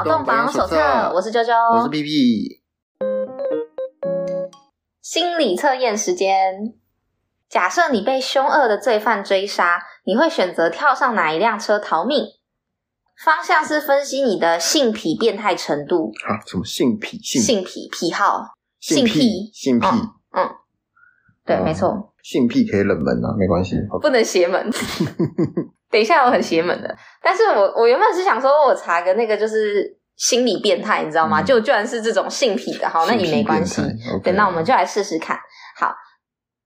脑洞榜手册，我是啾啾，我是 B B。心理测验时间，假设你被凶恶的罪犯追杀，你会选择跳上哪一辆车逃命？方向是分析你的性癖变态程度啊？什么性癖？性性癖癖好？性癖？性癖？嗯，对，没错。性癖可以冷门啊，没关系，不能邪门。等一下，我很邪门的，但是我我原本是想说，我查个那个就是心理变态，你知道吗？就居然是这种性癖的，好，那也没关系。对，那我们就来试试看。好，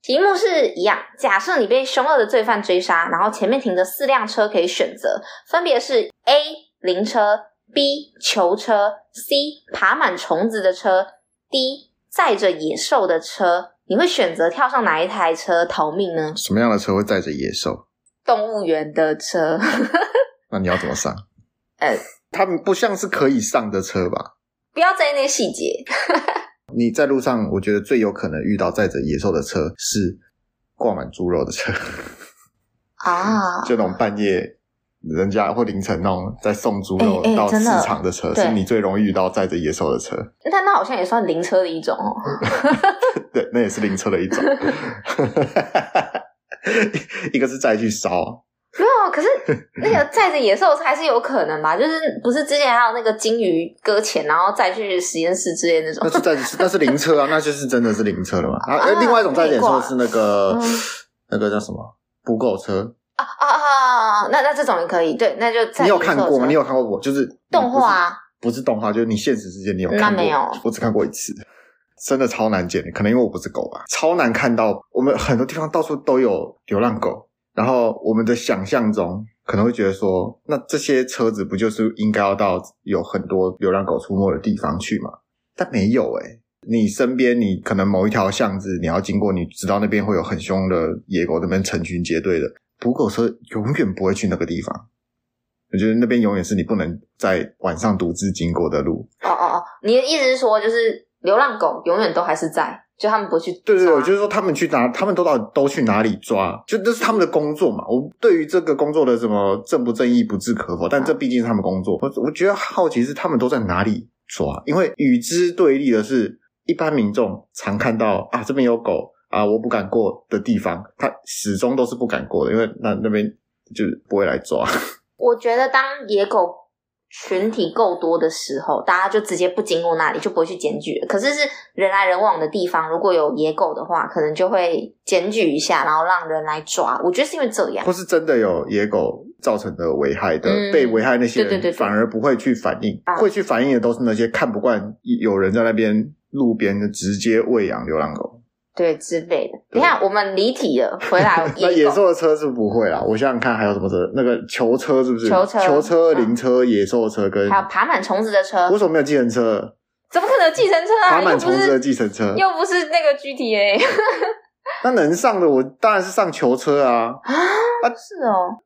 题目是一样，假设你被凶恶的罪犯追杀，然后前面停着四辆车可以选择，分别是 A 灵车、B 囚车、C 爬满虫子的车、D 载着野兽的车，你会选择跳上哪一台车逃命呢？什么样的车会载着野兽？动物园的车，那你要怎么上？呃，他们不像是可以上的车吧？不要在意那些细节。你在路上，我觉得最有可能遇到载着野兽的车是挂满猪肉的车啊，就那种半夜人家或凌晨那种在送猪肉到市场的车，欸欸、是你最容易遇到载着野兽的车。但那好像也算灵车的一种哦。对，那也是灵车的一种。一个是再去烧，没有，可是 那个载着野兽还是有可能吧？就是不是之前还有那个鲸鱼搁浅，然后再去实验室之类那种？那是载，那是灵车啊，那就是真的是灵车了嘛？然后另外一种载着野兽是那个那个叫什么捕狗车啊啊啊！那那这种也可以，对，那就你有看过吗？你有看过我就是动画啊？不是动画，就是你现实世界你有看过？那没有，我只看过一次。真的超难捡，可能因为我不是狗吧，超难看到。我们很多地方到处都有流浪狗，然后我们的想象中可能会觉得说，那这些车子不就是应该要到有很多流浪狗出没的地方去吗？但没有诶、欸、你身边你可能某一条巷子你要经过，你知道那边会有很凶的野狗，那边成群结队的捕狗车永远不会去那个地方。我觉得那边永远是你不能在晚上独自经过的路。哦哦哦，你的意思是说就是？流浪狗永远都还是在，就他们不去抓。对对对，就是说他们去哪，他们都到都去哪里抓，就这是他们的工作嘛。我对于这个工作的什么正不正义不置可否，但这毕竟是他们工作。我我觉得好奇是他们都在哪里抓，因为与之对立的是，一般民众常看到啊这边有狗啊，我不敢过的地方，他始终都是不敢过的，因为那那边就是不会来抓。我觉得当野狗。群体够多的时候，大家就直接不经过那里，就不会去检举了。可是是人来人往的地方，如果有野狗的话，可能就会检举一下，然后让人来抓。我觉得是因为这样，或是真的有野狗造成的危害的，嗯、被危害那些人反而不会去反应，会去反应的都是那些看不惯有人在那边路边就直接喂养流浪狗。对之类的，你看我们离体了，回来 那野兽的车是不会啦。我想想看还有什么车？那个囚车是不是？囚车、囚车、灵车、野兽车跟还有爬满虫子的车。为什么没有计程车？怎么可能有计程车啊？爬满虫子的计程车又不是那个 GTA。那能上的我当然是上囚车啊！啊，是哦。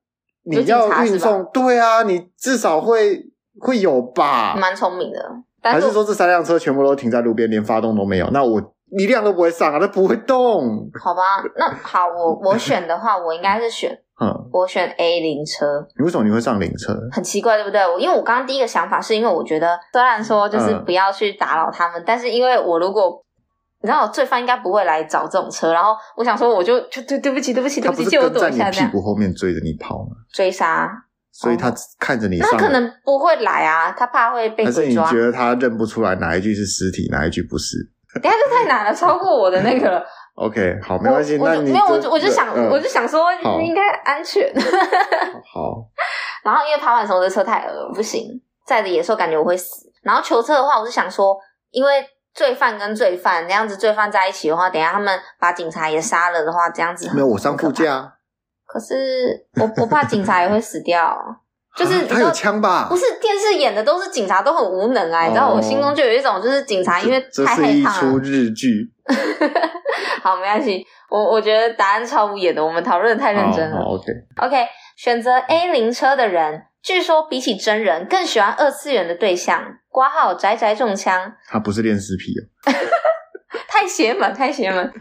你要运送，对啊，你至少会会有吧？蛮聪明的。还是说这三辆车全部都停在路边，连发动都没有？那我。一辆都不会上啊，它不会动。好吧，那好，我我选的话，我应该是选，嗯，我选 A 灵车。你为什么你会上灵车？很奇怪，对不对？我因为我刚刚第一个想法是因为我觉得，虽然说就是不要去打扰他们，嗯、但是因为我如果你知道，罪犯应该不会来找这种车，然后我想说，我就就对对不起，对不起，对不起，借我躲一下，在你屁股后面追着你跑吗？追杀，所以他看着你上，那可能不会来啊，他怕会被抓。还是你觉得他认不出来哪一具是尸体，哪一具不是？等下这太难了，超过我的那个了。OK，好，没关系。那你没有，我就我就想，我就想说应该安全。好。然后因为爬满虫的车太恶不行，载着野兽感觉我会死。然后囚车的话，我是想说，因为罪犯跟罪犯那样子，罪犯在一起的话，等下他们把警察也杀了的话，这样子没有我上副驾。可是我我怕警察也会死掉。就是他有枪吧？不是电视演的都是警察都很无能啊！你知道我心中就有一种就是警察因为太害怕了。这是一出日剧。好，没关系。我我觉得答案超无言的，我们讨论的太认真了。OK OK，选择 A 灵车的人，据说比起真人更喜欢二次元的对象。挂号宅宅中枪，他不是恋尸癖哦。太邪门，太邪门。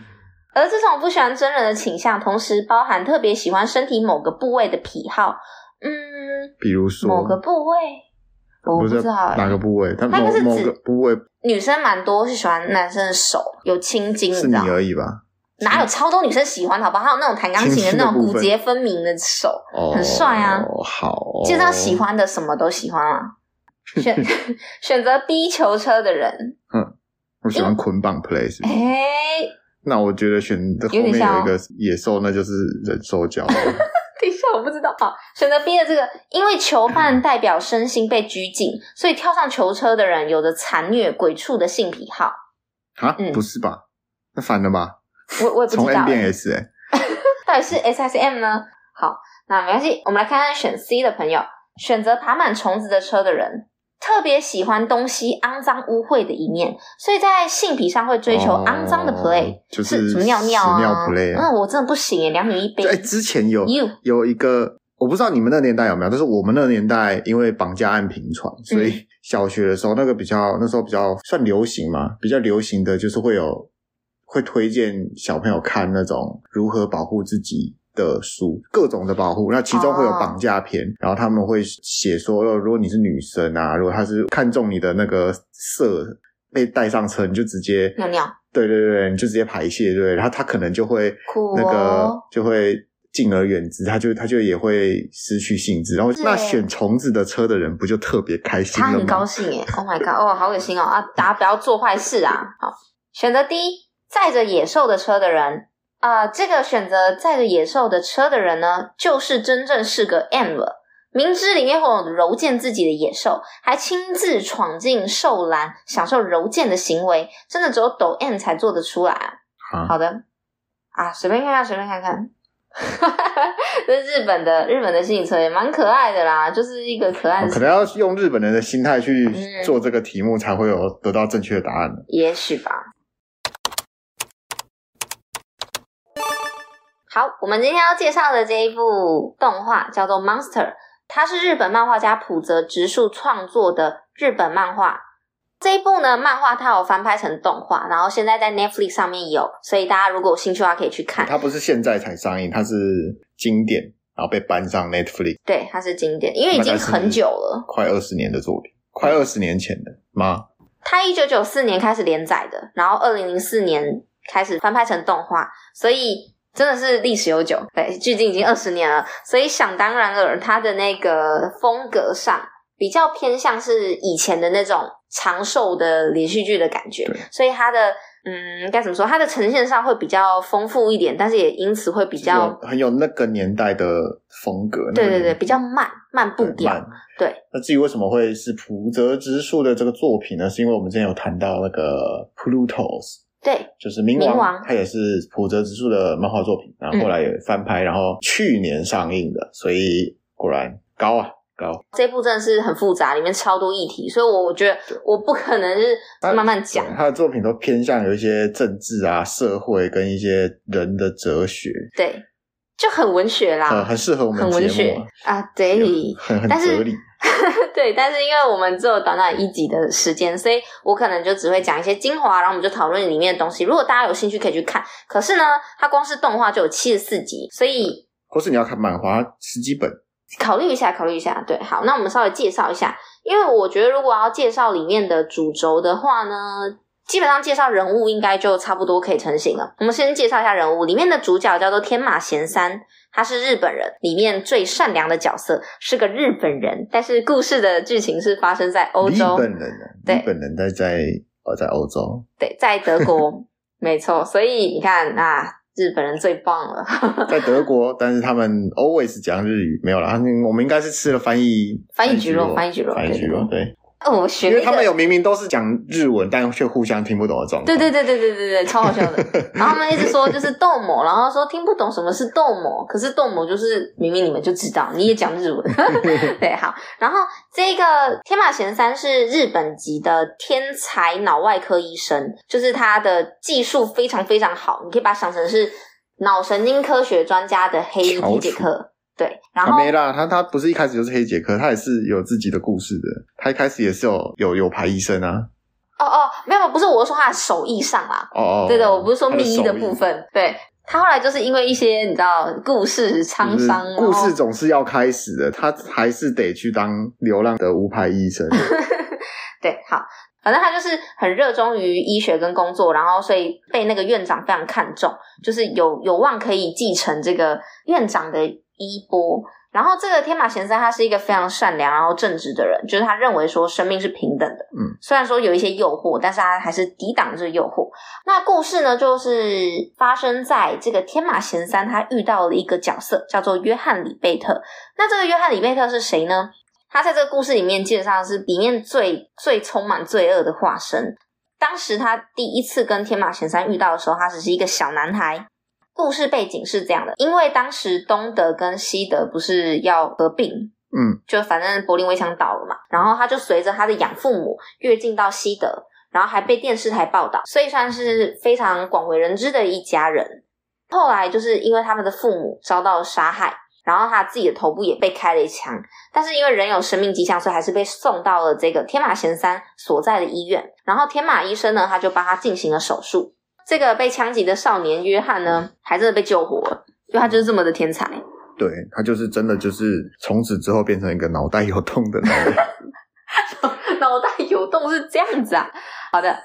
而这种不喜欢真人的倾向，同时包含特别喜欢身体某个部位的癖好。嗯，比如说某个部位，我不知道哪个部位，它某是某个部位，女生蛮多是喜欢男生的手有青筋，是你而已吧？哪有超多女生喜欢？好不好？还有那种弹钢琴的那种骨节分明的手，很帅啊！好，基本上喜欢的什么都喜欢啊。选 选择 B 球车的人，嗯，我喜欢捆绑 play 是不是？哎，那我觉得选的后面有一个野兽，那就是人兽交。我不知道。好，选择 B 的这个，因为囚犯代表身心被拘禁，所以跳上囚车的人有着残虐鬼畜的性癖好。啊，嗯，不是吧？那反了吧？我我也不知道。从 M 变 S 哎，到底是 S 还是 M 呢？好，那没关系，我们来看看选 C 的朋友，选择爬满虫子的车的人。特别喜欢东西肮脏污秽的一面，所以在性癖上会追求肮脏的 play，、哦、就是什么尿尿啊？尿 play 啊。嗯，我真的不行耶，两女一杯。哎，之前有有一个，我不知道你们那年代有没有，但是我们那年代因为绑架案频传，所以小学的时候那个比较那时候比较算流行嘛，比较流行的就是会有会推荐小朋友看那种如何保护自己。的书，各种的保护，那其中会有绑架片，oh. 然后他们会写说，如果你是女生啊，如果他是看中你的那个色被带上车，你就直接尿尿，对对对，你就直接排泄，对，然后他可能就会那个、哦、就会敬而远之，他就他就也会失去兴致，然后那选虫子的车的人不就特别开心吗？他很高兴耶，Oh my god，哦，好恶心哦啊，大家不要做坏事啊，好，选择 D，载着野兽的车的人。啊、呃，这个选择载着野兽的车的人呢，就是真正是个 M 了。明知里面会有揉践自己的野兽，还亲自闯进兽栏，享受揉践的行为，真的只有抖 M 才做得出来啊！啊好的，啊，随便看看，随便看看。这日本的日本的心理测验，蛮可爱的啦，就是一个可爱的。可能要用日本人的心态去做这个题目，才会有得到正确的答案。也许吧。好，我们今天要介绍的这一部动画叫做《Monster》，它是日本漫画家浦泽直树创作的日本漫画。这一部呢，漫画它有翻拍成动画，然后现在在 Netflix 上面有，所以大家如果有兴趣的话，可以去看。它不是现在才上映，它是经典，然后被搬上 Netflix。对，它是经典，因为已经很久了，快二十年的作品，快二十年前的吗？它一九九四年开始连载的，然后二零零四年开始翻拍成动画，所以。真的是历史悠久，对，距今已经二十年了，所以想当然尔，它的那个风格上比较偏向是以前的那种长寿的连续剧的感觉，所以它的嗯，该怎么说，它的呈现上会比较丰富一点，但是也因此会比较很有那个年代的风格，对对对，比较慢慢步调，对，对。那至于为什么会是浦泽直树的这个作品呢？是因为我们之前有谈到那个 Plutos。对，就是冥王，冥王，它也是浦泽直树的漫画作品，然后后来也翻拍，嗯，然后去年上映的，所以果然高啊高。这部真的是很复杂，里面超多议题，所以我我觉得我不可能是慢慢讲。他的作品都偏向有一些政治啊、社会跟一些人的哲学，对，就很文学啦，很很适合我们节目，很文学。啊，对，很很哲理。对，但是因为我们只有短短一集的时间，所以我可能就只会讲一些精华，然后我们就讨论里面的东西。如果大家有兴趣，可以去看。可是呢，它光是动画就有七十四集，所以或是你要看漫画十几本，考虑一下，考虑一下。对，好，那我们稍微介绍一下，因为我觉得如果要介绍里面的主轴的话呢，基本上介绍人物应该就差不多可以成型了。我们先介绍一下人物，里面的主角叫做天马贤三。他是日本人，里面最善良的角色，是个日本人。但是故事的剧情是发生在欧洲。日本人啊，对，日本人在在呃在欧洲，对，在德国，没错。所以你看啊，日本人最棒了，在德国，但是他们 always 讲日语，没有啦，我们应该是吃了翻译翻译橘肉，翻译橘肉，翻译蒟蒻，对。哦，我学、那个，因为他们有明明都是讲日文，但却互相听不懂的状态。对对对对对对对，超好笑的。然后他们一直说就是逗某，然后说听不懂什么是逗某，可是逗某就是明明你们就知道，你也讲日文。对，好。然后这个天马贤三是日本籍的天才脑外科医生，就是他的技术非常非常好，你可以把它想成是脑神经科学专家的黑衣杰克。对，然后没啦，他他不是一开始就是黑杰克，他也是有自己的故事的。他一开始也是有有有牌医生啊。哦哦，没有，不是我说他的手艺上啦。哦哦，对的，我不是说秘医的部分。对，他后来就是因为一些你知道故事沧桑，故事总是要开始的，他还是得去当流浪的无牌医生。对，好，反正他就是很热衷于医学跟工作，然后所以被那个院长非常看重，就是有有望可以继承这个院长的衣钵。然后这个天马贤三他是一个非常善良然后正直的人，就是他认为说生命是平等的。嗯，虽然说有一些诱惑，但是他还是抵挡着诱惑。那故事呢，就是发生在这个天马贤三他遇到了一个角色，叫做约翰里贝特。那这个约翰里贝特是谁呢？他在这个故事里面基本上是里面最最充满罪恶的化身。当时他第一次跟天马贤三遇到的时候，他只是一个小男孩。故事背景是这样的，因为当时东德跟西德不是要合并，嗯，就反正柏林围墙倒了嘛，然后他就随着他的养父母跃进到西德，然后还被电视台报道，所以算是非常广为人知的一家人。后来就是因为他们的父母遭到了杀害，然后他自己的头部也被开了一枪，但是因为人有生命迹象，所以还是被送到了这个天马贤三所在的医院。然后天马医生呢，他就帮他进行了手术。这个被枪击的少年约翰呢，还真的被救活了，因为他就是这么的天才。对，他就是真的，就是从此之后变成一个脑袋有洞的男人。脑袋有洞是这样子啊。好的，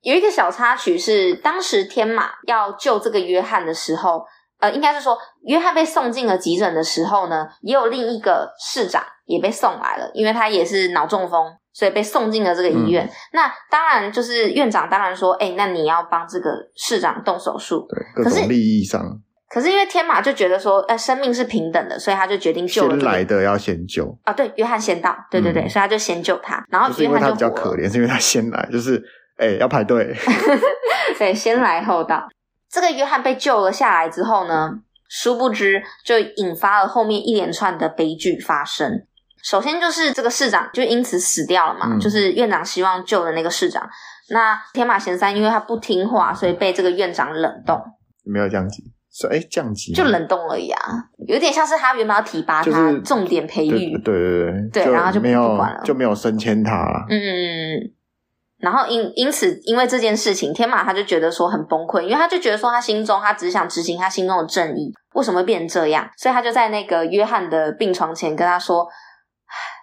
有一个小插曲是，当时天马要救这个约翰的时候，呃，应该是说约翰被送进了急诊的时候呢，也有另一个市长也被送来了，因为他也是脑中风。所以被送进了这个医院。嗯、那当然就是院长当然说，哎、欸，那你要帮这个市长动手术。对，各种利益上。可是因为天马就觉得说，哎、呃，生命是平等的，所以他就决定救了、先来的要先救啊！对，约翰先到，对对对，嗯、所以他就先救他。然后约翰就，就比较可怜，是因为他先来，就是哎、欸、要排队。对，先来后到。这个约翰被救了下来之后呢，殊不知就引发了后面一连串的悲剧发生。首先就是这个市长就因此死掉了嘛，嗯、就是院长希望救的那个市长。那天马贤三因为他不听话，所以被这个院长冷冻。没有降级，是哎降级就冷冻而已啊，有点像是他原本要提拔他，重点培育，对对对对，然后就没有就没有升迁他了。嗯。然后因因此因为这件事情，天马他就觉得说很崩溃，因为他就觉得说他心中他只想执行他心中的正义，为什么会变成这样？所以他就在那个约翰的病床前跟他说。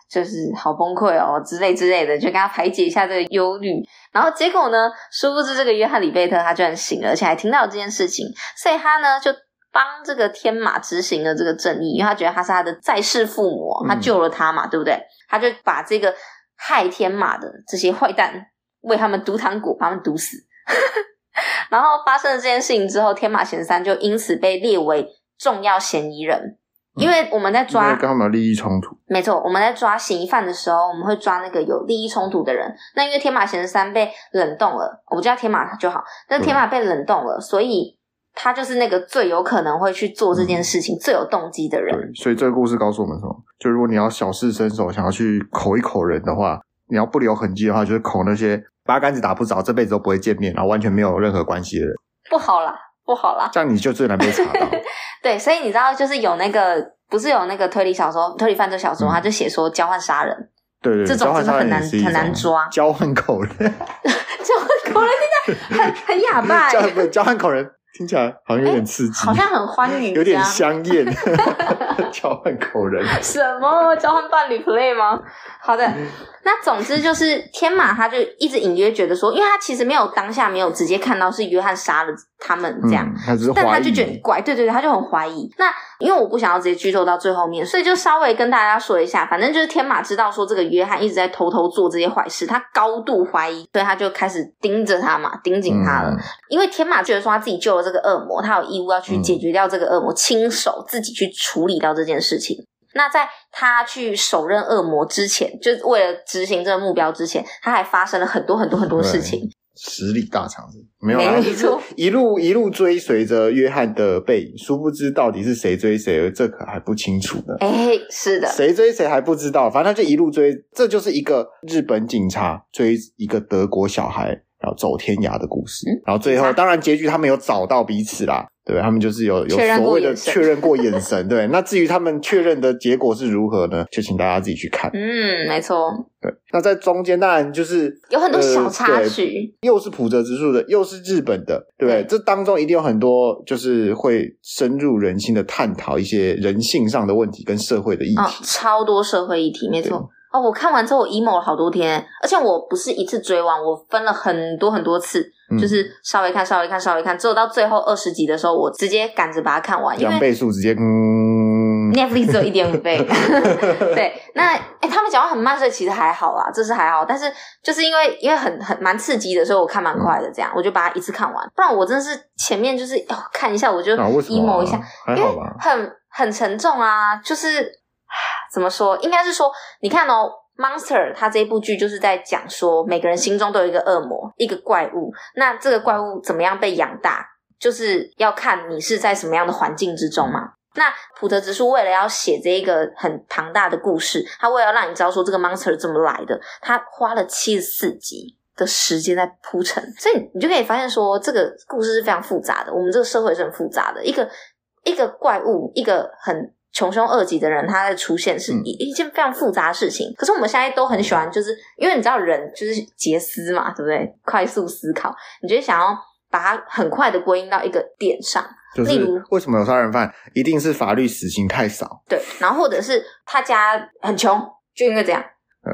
就是好崩溃哦，之类之类的，就跟他排解一下这个忧虑。然后结果呢，殊不知这个约翰里贝特他居然醒了，而且还听到了这件事情，所以他呢就帮这个天马执行了这个正义，因为他觉得他是他的在世父母，他救了他嘛，嗯、对不对？他就把这个害天马的这些坏蛋为他们毒糖果，把他们毒死。然后发生了这件事情之后，天马贤三就因此被列为重要嫌疑人。因为我们在抓，跟他们有利益冲突。没错，我们在抓嫌疑犯的时候，我们会抓那个有利益冲突的人。那因为天马贤三被冷冻了，我叫天马就好。但是天马被冷冻了，所以他就是那个最有可能会去做这件事情、嗯、最有动机的人。对，所以这个故事告诉我们什么？就如果你要小试身手，想要去口一口人的话，你要不留痕迹的话，就是口那些八竿子打不着、这辈子都不会见面，然后完全没有任何关系的人。不好啦。不好啦，这样你就最难被查到。对，所以你知道，就是有那个，不是有那个推理小说、推理犯罪小说，嗯、他就写说交换杀人。对对，这种真的很难很难抓。交换口人，交换口人现在很很哑巴。交交换口人听起来好像有点刺激，好像很欢愉，有点香艳。交换口人？什么交换伴侣 play 吗？好的。那总之就是天马，他就一直隐约觉得说，因为他其实没有当下没有直接看到是约翰杀了他们这样，嗯、他是但他就觉得怪，对对对，他就很怀疑。那因为我不想要直接剧透到最后面，所以就稍微跟大家说一下，反正就是天马知道说这个约翰一直在偷偷做这些坏事，他高度怀疑，所以他就开始盯着他嘛，盯紧他了。嗯、因为天马觉得说他自己救了这个恶魔，他有义务要去解决掉这个恶魔，亲、嗯、手自己去处理掉这件事情。那在他去手刃恶魔之前，就是为了执行这个目标之前，他还发生了很多很多很多事情。实力大场子没有啊，一路一路追随着约翰的背影，殊不知到底是谁追谁，而这可还不清楚呢。哎，是的，谁追谁还不知道，反正他就一路追，这就是一个日本警察追一个德国小孩，然后走天涯的故事。嗯、然后最后，当然结局他们有找到彼此啦。对，他们就是有有所谓的确认过眼神。对，那至于他们确认的结果是如何呢？就请大家自己去看。嗯，没错。对，那在中间当然就是有很多小插曲，呃、又是普泽直树的，又是日本的，对不对？这当中一定有很多就是会深入人心的探讨一些人性上的问题跟社会的议题，哦、超多社会议题，没错。哦，我看完之后我 emo 了好多天，而且我不是一次追完，我分了很多很多次，嗯、就是稍微看、稍微看、稍微看，只有到最后二十集的时候，我直接赶着把它看完，两倍速直接嗯，Netflix 只有一点五倍，对，那哎、欸，他们讲话很慢，所以其实还好啦，这是还好，但是就是因为因为很很蛮刺激的，所以我看蛮快的，这样、嗯、我就把它一次看完，不然我真的是前面就是哦看一下我就 emo 一下，啊、因为很很沉重啊，就是。怎么说？应该是说，你看哦，《Monster》它这部剧就是在讲说，每个人心中都有一个恶魔，一个怪物。那这个怪物怎么样被养大，就是要看你是在什么样的环境之中嘛。那普特直树为了要写这一个很庞大的故事，他为了让你知道说这个 Monster 怎么来的，他花了七十四集的时间在铺陈，所以你就可以发现说，这个故事是非常复杂的。我们这个社会是很复杂的，一个一个怪物，一个很。穷凶恶极的人，他的出现是一一件非常复杂的事情。嗯、可是我们现在都很喜欢，就是因为你知道人就是捷思嘛，对不对？快速思考，你就想要把它很快的归因到一个点上。就是、例如，为什么有杀人犯一定是法律死刑太少？对，然后或者是他家很穷，就应该这样，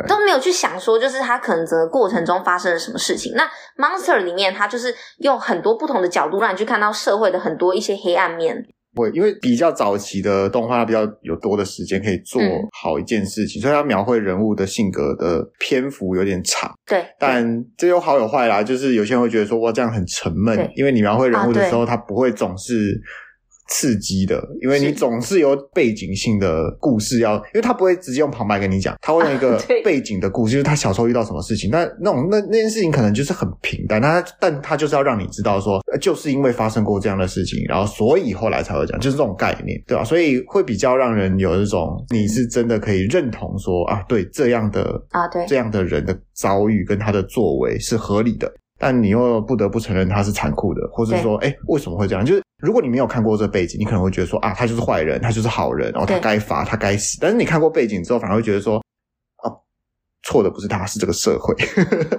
都没有去想说，就是他可能整个过程中发生了什么事情。那 Monster 里面，他就是用很多不同的角度让你去看到社会的很多一些黑暗面。会，因为比较早期的动画，它比较有多的时间可以做好一件事情，嗯、所以它描绘人物的性格的篇幅有点长。对，但这有好有坏啦，就是有些人会觉得说，哇，这样很沉闷，因为你描绘人物的时候，他不会总是。刺激的，因为你总是有背景性的故事要，因为他不会直接用旁白跟你讲，他会用一个 背景的故事，就是他小时候遇到什么事情。那那种那那件事情可能就是很平淡，他但他就是要让你知道说，就是因为发生过这样的事情，然后所以后来才会讲，就是这种概念，对吧？所以会比较让人有一种你是真的可以认同说啊，对这样的啊，对这样的人的遭遇跟他的作为是合理的，但你又不得不承认他是残酷的，或是说，哎，为什么会这样？就是。如果你没有看过这背景，你可能会觉得说啊，他就是坏人，他就是好人，然后他该罚，他该死。但是你看过背景之后，反而会觉得说，哦，错的不是他，是这个社会，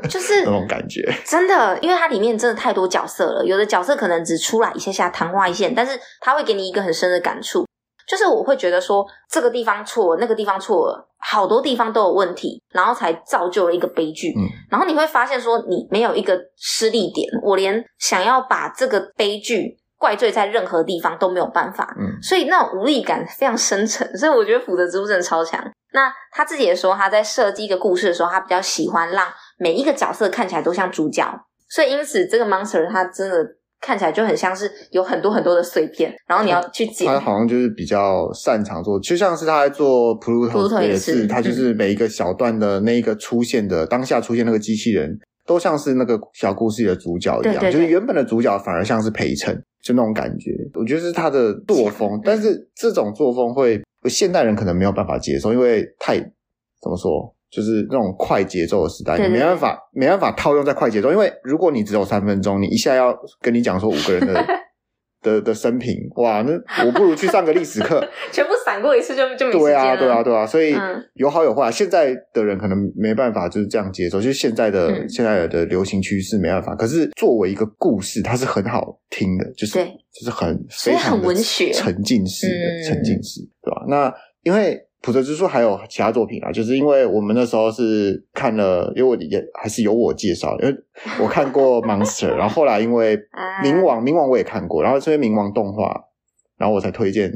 就是 那种感觉。真的，因为它里面真的太多角色了，有的角色可能只出来一下下昙花一现，但是他会给你一个很深的感触。就是我会觉得说，这个地方错了，那个地方错了，好多地方都有问题，然后才造就了一个悲剧。嗯，然后你会发现说，你没有一个失力点，我连想要把这个悲剧。怪罪在任何地方都没有办法，嗯，所以那种无力感非常深沉，所以我觉得福德之物真的超强。那他自己也说，他在设计一个故事的时候，他比较喜欢让每一个角色看起来都像主角，所以因此这个 monster 他真的看起来就很像是有很多很多的碎片，然后你要去捡。他好像就是比较擅长做，就像是他在做 Pluto 也是，他就是每一个小段的那一个出现的、嗯、当下出现那个机器人，都像是那个小故事里的主角一样，对对对，就是原本的主角反而像是陪衬。就那种感觉，我觉得是他的作风，但是这种作风会现代人可能没有办法接受，因为太怎么说，就是那种快节奏的时代，你没办法没办法套用在快节奏，因为如果你只有三分钟，你一下要跟你讲说五个人的。的的生平哇，那我不如去上个历史课，全部闪过一次就就。对啊，对啊，对啊，所以有好有坏。现在的人可能没办法就是这样接受，就是现在的、嗯、现在的流行趋势没办法。可是作为一个故事，它是很好听的，就是就是很非常的沉浸式的沉浸式，对吧？那因为。浦泽之树还有其他作品啊，就是因为我们那时候是看了，因为我也还是由我介绍，因为我看过 Monster，然后后来因为冥王，冥王我也看过，然后这边冥王动画，然后我才推荐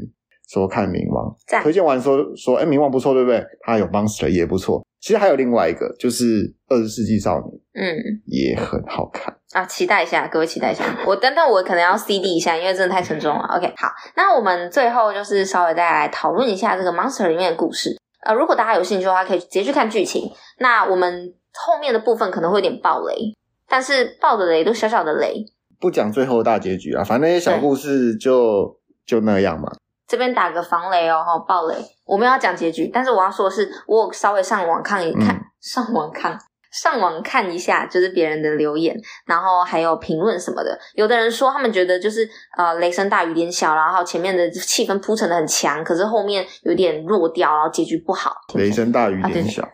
说看冥王，推荐完说说，哎，冥王不错，对不对？他有 Monster 也不错。其实还有另外一个，就是《二十世纪少年》，嗯，也很好看啊，期待一下，各位期待一下。我等等，我可能要 CD 一下，因为真的太沉重了。OK，好，那我们最后就是稍微再来讨论一下这个 Monster 里面的故事。呃，如果大家有兴趣的话，可以直接去看剧情。那我们后面的部分可能会有点爆雷，但是爆的雷都小小的雷，不讲最后的大结局啊，反正那些小故事就就那样嘛。这边打个防雷哦，哈，暴雷！我们要讲结局，但是我要说的是，我稍微上网看一看，嗯、上网看，上网看一下，就是别人的留言，然后还有评论什么的。有的人说他们觉得就是呃雷声大雨点小，然后前面的气氛铺陈的很强，可是后面有点弱掉，然后结局不好。雷声大雨点小。啊，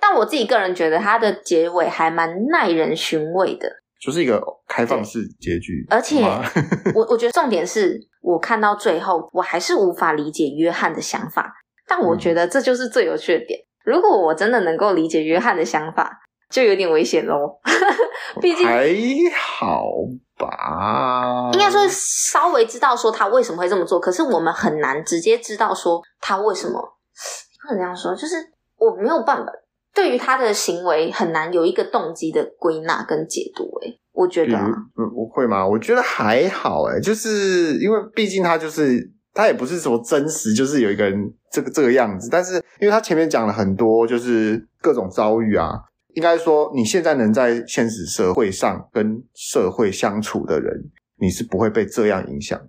但我自己个人觉得它的结尾还蛮耐人寻味的，就是一个开放式结局。而且我我觉得重点是我看到最后，我还是无法理解约翰的想法。但我觉得这就是最有趣的点。如果我真的能够理解约翰的想法，就有点危险喽。毕竟还好吧，应该说稍微知道说他为什么会这么做，可是我们很难直接知道说他为什么不能这样说。就是我没有办法对于他的行为很难有一个动机的归纳跟解读。诶，我觉得，嗯，不会吗？我觉得还好。诶，就是因为毕竟他就是。他也不是说真实，就是有一个人这个这个样子，但是因为他前面讲了很多，就是各种遭遇啊，应该说你现在能在现实社会上跟社会相处的人，你是不会被这样影响，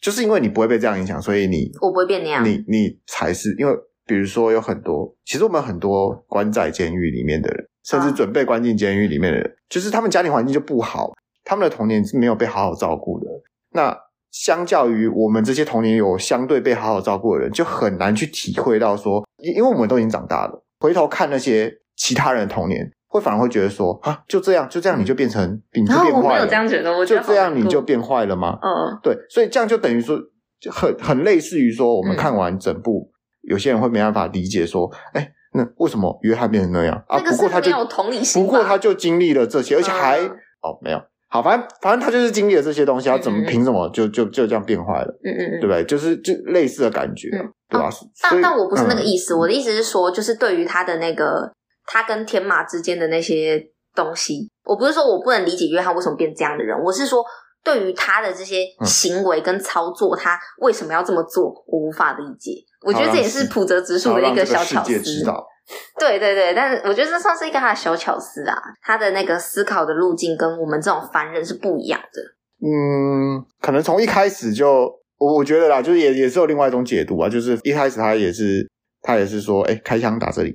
就是因为你不会被这样影响，所以你我不会变那样，你你才是因为比如说有很多，其实我们很多关在监狱里面的人，甚至准备关进监狱里面的人，啊、就是他们家庭环境就不好，他们的童年是没有被好好照顾的，那。相较于我们这些童年有相对被好好照顾的人，就很难去体会到说，因因为我们都已经长大了，回头看那些其他人的童年，会反而会觉得说，啊，就这样，就这样，你就变成，你就变坏了。我没有这样觉得，我觉得就这样你就变坏了吗？嗯，对，所以这样就等于说，就很很类似于说，我们看完整部，有些人会没办法理解说，哎，那为什么约翰变成那样啊？不过他就不过他就经历了这些，而且还哦没有。好，反正反正他就是经历了这些东西，他怎么凭什么就就就这样变坏了？嗯嗯嗯，对不对？就是就类似的感觉，嗯、对吧？哦、但但我不是那个意思，嗯、我的意思是说，就是对于他的那个他跟天马之间的那些东西，我不是说我不能理解约翰为什么变这样的人，我是说对于他的这些行为跟操作，嗯、他为什么要这么做，我无法理解。我觉得这也是普泽直树的一个小巧思。对对对，但是我觉得这算是一个他的小巧思啊，他的那个思考的路径跟我们这种凡人是不一样的。嗯，可能从一开始就，我我觉得啦，就是也也是有另外一种解读啊，就是一开始他也是他也是说，哎，开枪打这里，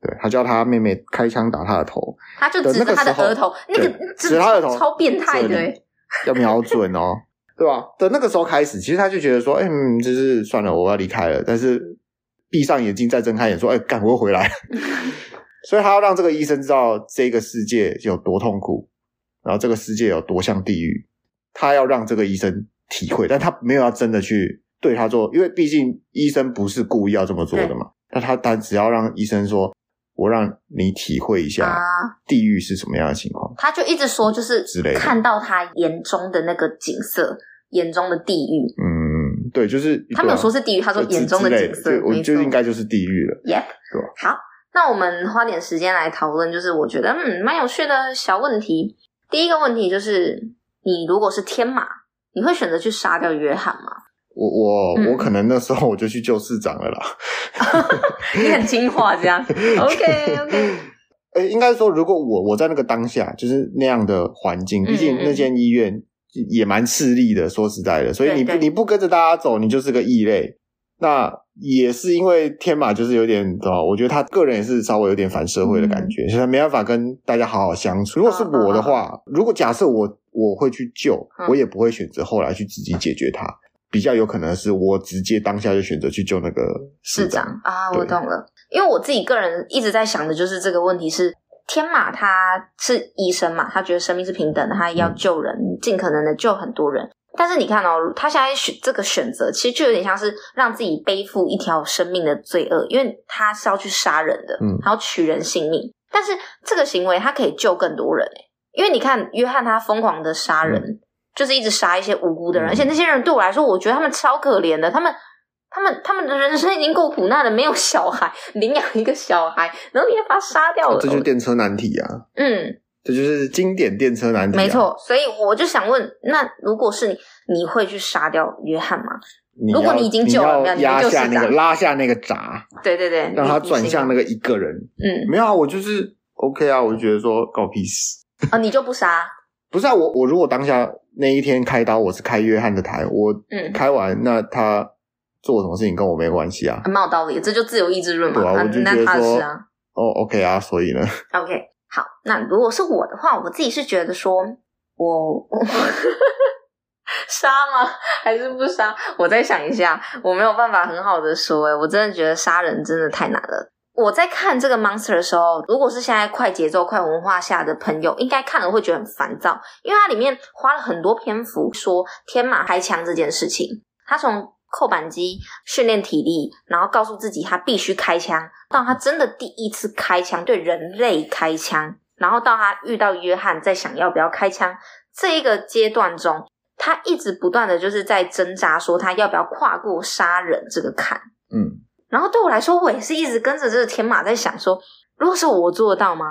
对，他叫他妹妹开枪打他的头，他就指着他的额头，那个指他的头超变态的，要瞄准哦，对吧？的那个时候开始，其实他就觉得说，哎，嗯，就是算了，我要离开了，但是。闭上眼睛，再睁开眼，说：“哎，干，我又回来。”所以他要让这个医生知道这个世界有多痛苦，然后这个世界有多像地狱。他要让这个医生体会，但他没有要真的去对他做，因为毕竟医生不是故意要这么做的嘛。那他他只要让医生说：“我让你体会一下地狱是什么样的情况。”他就一直说，就是看到他眼中的那个景色，眼中的地狱。嗯。对，就是他没有说是地狱，他说眼中的景色，我就应该就是地狱了。Yep，对。好，那我们花点时间来讨论，就是我觉得嗯蛮有趣的小问题。第一个问题就是，你如果是天马，你会选择去杀掉约翰吗？我我、嗯、我可能那时候我就去救市长了啦。你很听话这样。OK OK。诶应该说，如果我我在那个当下，就是那样的环境，毕竟那间医院。也蛮势利的，说实在的，所以你不你不跟着大家走，你就是个异类。那也是因为天马就是有点，对吧？我觉得他个人也是稍微有点反社会的感觉，嗯、所以他没办法跟大家好好相处。如果是我的话，哦、如果假设我我会去救，嗯、我也不会选择后来去自己解决它。比较有可能是我直接当下就选择去救那个市长，啊。我懂了，因为我自己个人一直在想的就是这个问题是。天马他是医生嘛，他觉得生命是平等的，他要救人，嗯、尽可能的救很多人。但是你看哦，他现在选这个选择，其实就有点像是让自己背负一条生命的罪恶，因为他是要去杀人的，嗯，他要取人性命。但是这个行为他可以救更多人，因为你看约翰他疯狂的杀人，嗯、就是一直杀一些无辜的人，嗯、而且那些人对我来说，我觉得他们超可怜的，他们。他们他们的人生已经够苦难了，没有小孩，领养一个小孩，然后你要把他杀掉了，这就是电车难题啊！嗯，这就是经典电车难题啊。没错，所以我就想问，那如果是你，你会去杀掉约翰吗？如果你已经救了，你要压下那个拉下那个闸，对对对，让他转向那个一个人。嗯，没有啊，我就是 OK 啊，我就觉得说搞屁事啊，你就不杀？不是啊，我我如果当下那一天开刀，我是开约翰的台，我嗯开完那他。做什么事情跟我没关系啊，蛮有道理，这就自由意志论嘛。对啊，我就觉得说，哦，OK 啊，所以呢，OK，好，那如果是我的话，我自己是觉得说，我我 杀吗？还是不杀？我再想一下，我没有办法很好的说。诶，我真的觉得杀人真的太难了。我在看这个 Monster 的时候，如果是现在快节奏、快文化下的朋友，应该看了会觉得很烦躁，因为它里面花了很多篇幅说天马开枪这件事情。他从扣扳机训练体力，然后告诉自己他必须开枪，到他真的第一次开枪对人类开枪，然后到他遇到约翰在想要不要开枪这一个阶段中，他一直不断的就是在挣扎，说他要不要跨过杀人这个坎。嗯。然后对我来说，我也是一直跟着这个天马在想说，如果是我，做得到吗？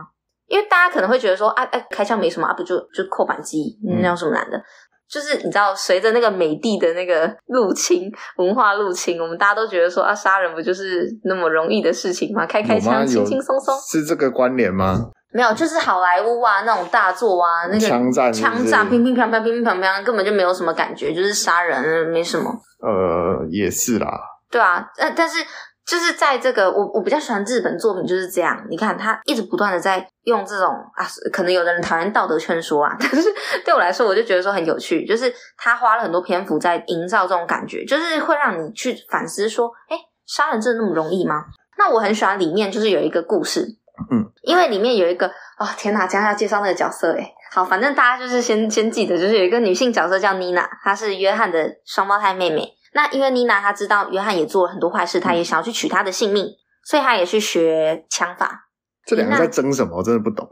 因为大家可能会觉得说，啊，哎，开枪没什么啊，不就就扣扳机，那有什么难的？嗯、就是你知道，随着那个美帝的那个入侵，文化入侵，我们大家都觉得说，啊，杀人不就是那么容易的事情吗？开开枪，轻轻松松，是这个关联吗？没有，就是好莱坞啊，那种大作啊，那个枪战枪战，乒乒乓乓，乒乒乓乓，根本就没有什么感觉，就是杀人没什么。呃，也是啦。对啊，但但是。就是在这个，我我比较喜欢日本作品就是这样。你看，他一直不断的在用这种啊，可能有的人讨厌道德劝说啊，但是对我来说，我就觉得说很有趣。就是他花了很多篇幅在营造这种感觉，就是会让你去反思说，哎，杀人真的那么容易吗？那我很喜欢里面就是有一个故事，嗯，因为里面有一个哦，天哪，将要介绍那个角色诶，好，反正大家就是先先记得，就是有一个女性角色叫妮娜，她是约翰的双胞胎妹妹。那因为妮娜她知道约翰也做了很多坏事，她也想要去取他的性命，所以她也去学枪法。这两个在争什么？我真的不懂。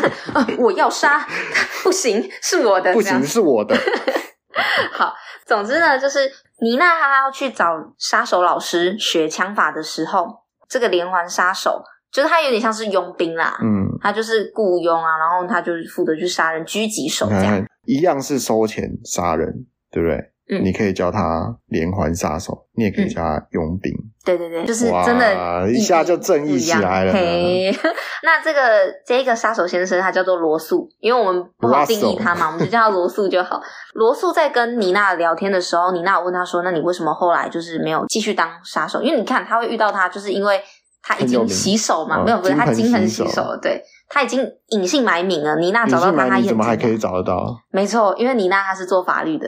我要杀，不行，是我的，不行，是我的。好，总之呢，就是妮娜她要去找杀手老师学枪法的时候，这个连环杀手就是他有点像是佣兵啦，嗯，他就是雇佣啊，然后他就是负责去杀人，狙击手这样，一样是收钱杀人，对不对？嗯，你可以叫他连环杀手，你也可以叫他佣兵。对对对，就是真的，一下就正义起来了。嘿，那这个这个杀手先生他叫做罗素，因为我们不好定义他嘛，我们就叫他罗素就好。罗素在跟妮娜聊天的时候，妮娜问他说：“那你为什么后来就是没有继续当杀手？因为你看他会遇到他，就是因为他已经洗手嘛，没有，不是他金盆洗手，对，他已经隐姓埋名了。妮娜找到他，他怎么还可以找得到？没错，因为妮娜她是做法律的。”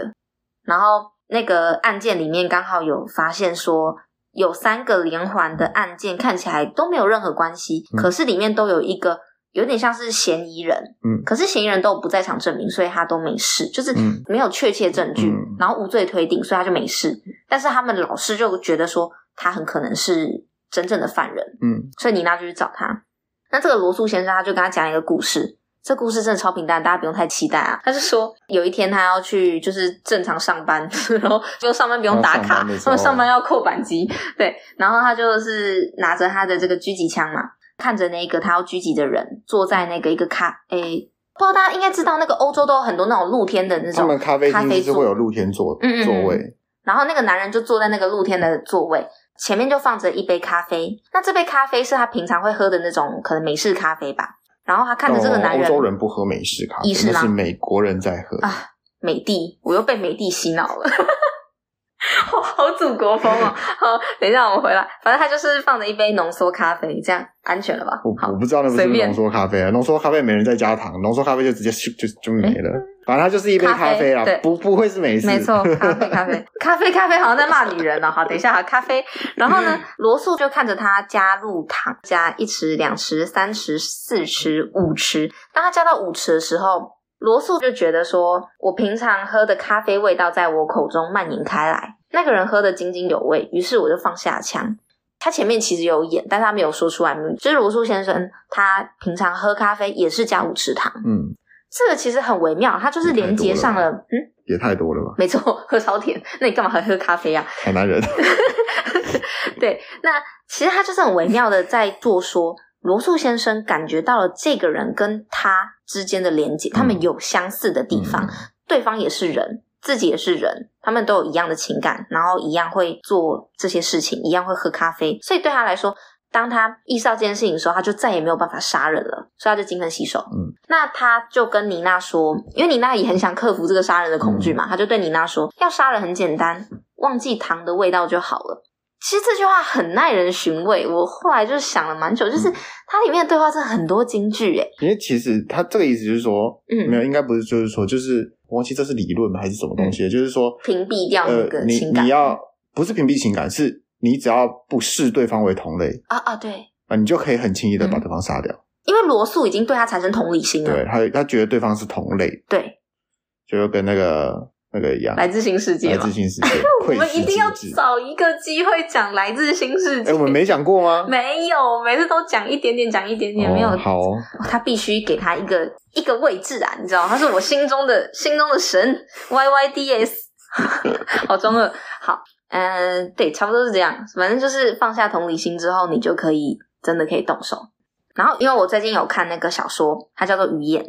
然后那个案件里面刚好有发现说，有三个连环的案件看起来都没有任何关系，嗯、可是里面都有一个有点像是嫌疑人，嗯，可是嫌疑人都有不在场证明，所以他都没事，就是没有确切证据，嗯、然后无罪推定，所以他就没事。但是他们老师就觉得说他很可能是真正的犯人，嗯，所以妮娜就去找他。那这个罗素先生他就跟他讲一个故事。这故事真的超平淡，大家不用太期待啊。他是说有一天他要去就是正常上班，然后就上班不用打卡，他们上班要扣扳机，对。然后他就是拿着他的这个狙击枪嘛，看着那个他要狙击的人坐在那个一个咖，诶，不知道大家应该知道，那个欧洲都有很多那种露天的那种咖啡咖啡座，会有露天座嗯嗯座位。然后那个男人就坐在那个露天的座位，前面就放着一杯咖啡。那这杯咖啡是他平常会喝的那种可能美式咖啡吧。然后他看着这个男人，欧洲人不喝美式咖啡，是那是美国人在喝啊。美帝，我又被美帝洗脑了，好好祖国风哦。好，等一下我们回来，反正他就是放着一杯浓缩咖啡，这样安全了吧？我我不知道那不是浓缩咖啡啊，浓缩咖啡没人在加糖，浓缩咖啡就直接就就，就没了。欸反正它就是一杯咖啡啊，不不会是美式。没错，咖啡咖啡咖啡咖啡，好像在骂女人哦。好，等一下哈，咖啡。然后呢，罗素就看着他加入糖，加一匙、两匙、三匙、四匙、五匙。当他加到五匙的时候，罗素就觉得说：“我平常喝的咖啡味道在我口中蔓延开来，那个人喝得津津有味。”于是我就放下枪。他前面其实有演，但他没有说出来。就是罗素先生，他平常喝咖啡也是加五匙糖。嗯。这个其实很微妙，它就是连接上了，了嗯，也太多了吧？没错，喝超甜，那你干嘛还喝咖啡啊？好男人。对，那其实他就是很微妙的在做说，罗素先生感觉到了这个人跟他之间的连接，他们有相似的地方，嗯、对方也是人，自己也是人，他们都有一样的情感，然后一样会做这些事情，一样会喝咖啡，所以对他来说。当他意识到这件事情的时候，他就再也没有办法杀人了，所以他就金盆洗手。嗯，那他就跟妮娜说，因为妮娜也很想克服这个杀人的恐惧嘛，嗯、他就对妮娜说，要杀人很简单，忘记糖的味道就好了。其实这句话很耐人寻味。我后来就是想了蛮久，就是它里面的对话真的很多金句诶。因为其实他这个意思就是说，嗯，没有，应该不是，就是说，就是我忘记这是理论还是什么东西，嗯、就是说屏蔽掉那个情感。呃、你你要不是屏蔽情感，是你只要不视对方为同类啊啊，对啊，你就可以很轻易的把对方杀掉。嗯、因为罗素已经对他产生同理心了，对他他觉得对方是同类，对，就跟那个。那个一样，来自新世界，来自新世界。我们一定要找一个机会讲来自新世界。哎、欸，我们没讲过吗？没有，每次都讲一点点，讲一点点，哦、没有。好、哦，他必须给他一个一个位置啊，你知道，他是我心中的心中的神。Y Y D S，好中二。好，嗯、呃，对，差不多是这样。反正就是放下同理心之后，你就可以真的可以动手。然后，因为我最近有看那个小说，它叫做《鱼眼》。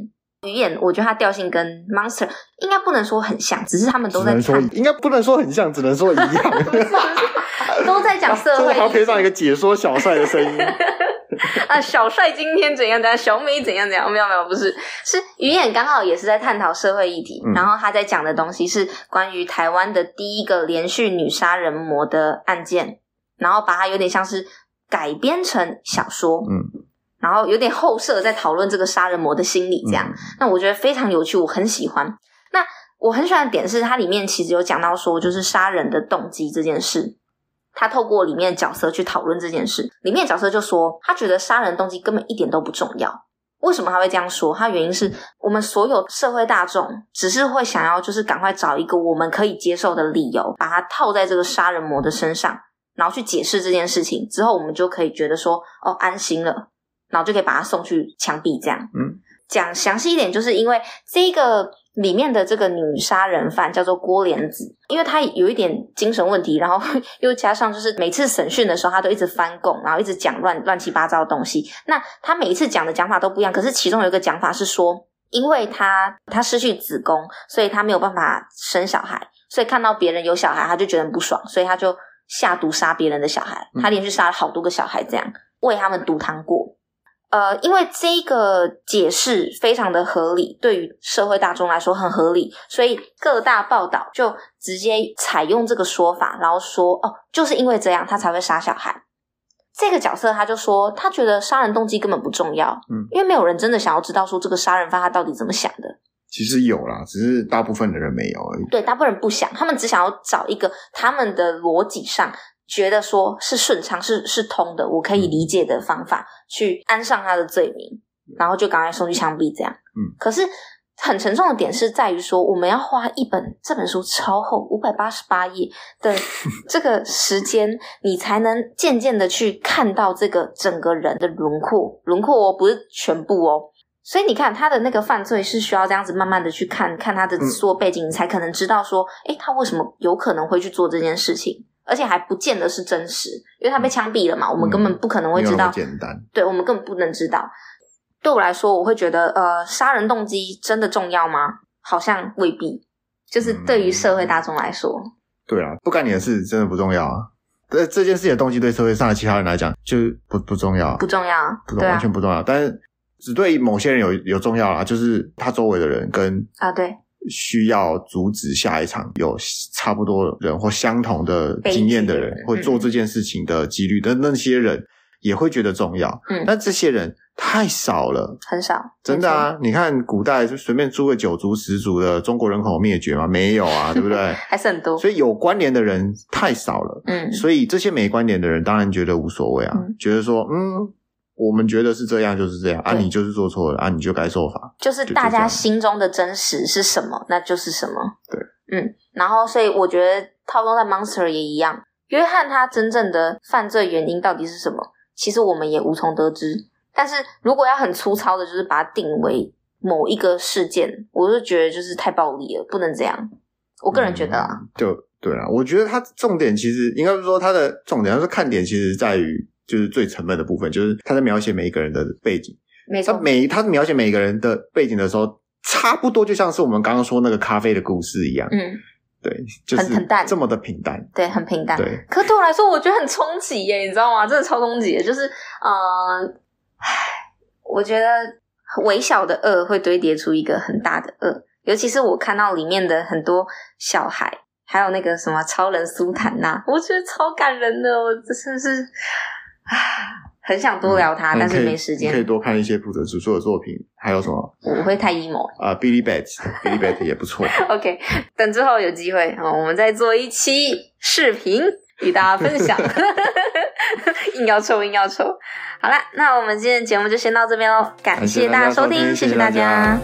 鱼眼，我觉得它调性跟 Monster 应该不能说很像，只是他们都在说，应该不能说很像，只能说一样 都在讲社会。还要配上一个解说小帅的声音 啊，小帅今天怎样怎样，小美怎样怎样，没有没有，不是，是鱼眼刚好也是在探讨社会议题，嗯、然后他在讲的东西是关于台湾的第一个连续女杀人魔的案件，然后把它有点像是改编成小说，嗯。然后有点后设在讨论这个杀人魔的心理，这样，嗯、那我觉得非常有趣，我很喜欢。那我很喜欢的点是，它里面其实有讲到说，就是杀人的动机这件事，他透过里面的角色去讨论这件事。里面的角色就说，他觉得杀人动机根本一点都不重要。为什么他会这样说？他原因是我们所有社会大众只是会想要，就是赶快找一个我们可以接受的理由，把它套在这个杀人魔的身上，然后去解释这件事情，之后我们就可以觉得说，哦，安心了。然后就可以把他送去枪毙，这样。嗯，讲详细一点，就是因为这个里面的这个女杀人犯叫做郭莲子，因为她有一点精神问题，然后 又加上就是每次审讯的时候，她都一直翻供，然后一直讲乱乱七八糟的东西。那她每一次讲的讲法都不一样，可是其中有一个讲法是说，因为她她失去子宫，所以她没有办法生小孩，所以看到别人有小孩，她就觉得很不爽，所以她就下毒杀别人的小孩。她连续杀了好多个小孩，这样喂他们毒糖果。呃，因为这个解释非常的合理，对于社会大众来说很合理，所以各大报道就直接采用这个说法，然后说哦，就是因为这样他才会杀小孩。这个角色他就说，他觉得杀人动机根本不重要，嗯，因为没有人真的想要知道说这个杀人犯他到底怎么想的。其实有啦，只是大部分的人没有而已。对，大部分人不想，他们只想要找一个他们的逻辑上。觉得说是顺畅，是是通的，我可以理解的方法，去安上他的罪名，然后就赶快送去枪毙这样。嗯，可是很沉重的点是在于说，我们要花一本这本书超厚五百八十八页的这个时间，你才能渐渐的去看到这个整个人的轮廓，轮廓哦，不是全部哦。所以你看他的那个犯罪是需要这样子慢慢的去看看他的所有背景，你才可能知道说，诶，他为什么有可能会去做这件事情。而且还不见得是真实，因为他被枪毙了嘛，嗯、我们根本不可能会知道。简单，对，我们根本不能知道。对我来说，我会觉得，呃，杀人动机真的重要吗？好像未必。就是对于社会大众来说，嗯、对啊，不干你的事真的不重要啊。这这件事情的动机对社会上的其他人来讲就不不重要，不重要，不重要，完全不重要。啊、但是只对某些人有有重要啊，就是他周围的人跟啊对。需要阻止下一场有差不多人或相同的经验的人会做这件事情的几率的那些人也会觉得重要。嗯，但这些人太少了，很少，真的啊！你看古代就随便租个九族十族的中国人口灭绝吗？没有啊，对不对？还是很多。所以有关联的人太少了。嗯，所以这些没关联的人当然觉得无所谓啊，嗯、觉得说嗯。我们觉得是这样，就是这样啊！你就是做错了啊！你就该受罚。就是大家心中的真实是什么，那就是什么。对，嗯，然后所以我觉得套用在 Monster 也一样。约翰他真正的犯罪原因到底是什么？其实我们也无从得知。但是如果要很粗糙的，就是把它定为某一个事件，我就觉得就是太暴力了，不能这样。我个人觉得啊，嗯、就对啊，我觉得他重点其实应该是说他的重点，他是看点，其实在于。就是最沉闷的部分，就是他在描写每一个人的背景。没错，他每他描写每一个人的背景的时候，差不多就像是我们刚刚说那个咖啡的故事一样。嗯，对，就是很淡，这么的平淡。对，很平淡。对，可对我来说，我觉得很冲击耶，你知道吗？真的超冲击的，就是呃，唉，我觉得微小的恶会堆叠出一个很大的恶，尤其是我看到里面的很多小孩。还有那个什么超人苏坦娜，我觉得超感人的，我真的是啊，很想多聊他，嗯、但是没时间。可以多看一些普泽直树的作品，还有什么？我会太 emo 啊，Billy Bat，Billy Bat 也不错。OK，等之后有机会啊，我们再做一期视频与大家分享。硬要抽，硬要抽。好啦，那我们今天的节目就先到这边喽，感谢大家收听，谢谢大家。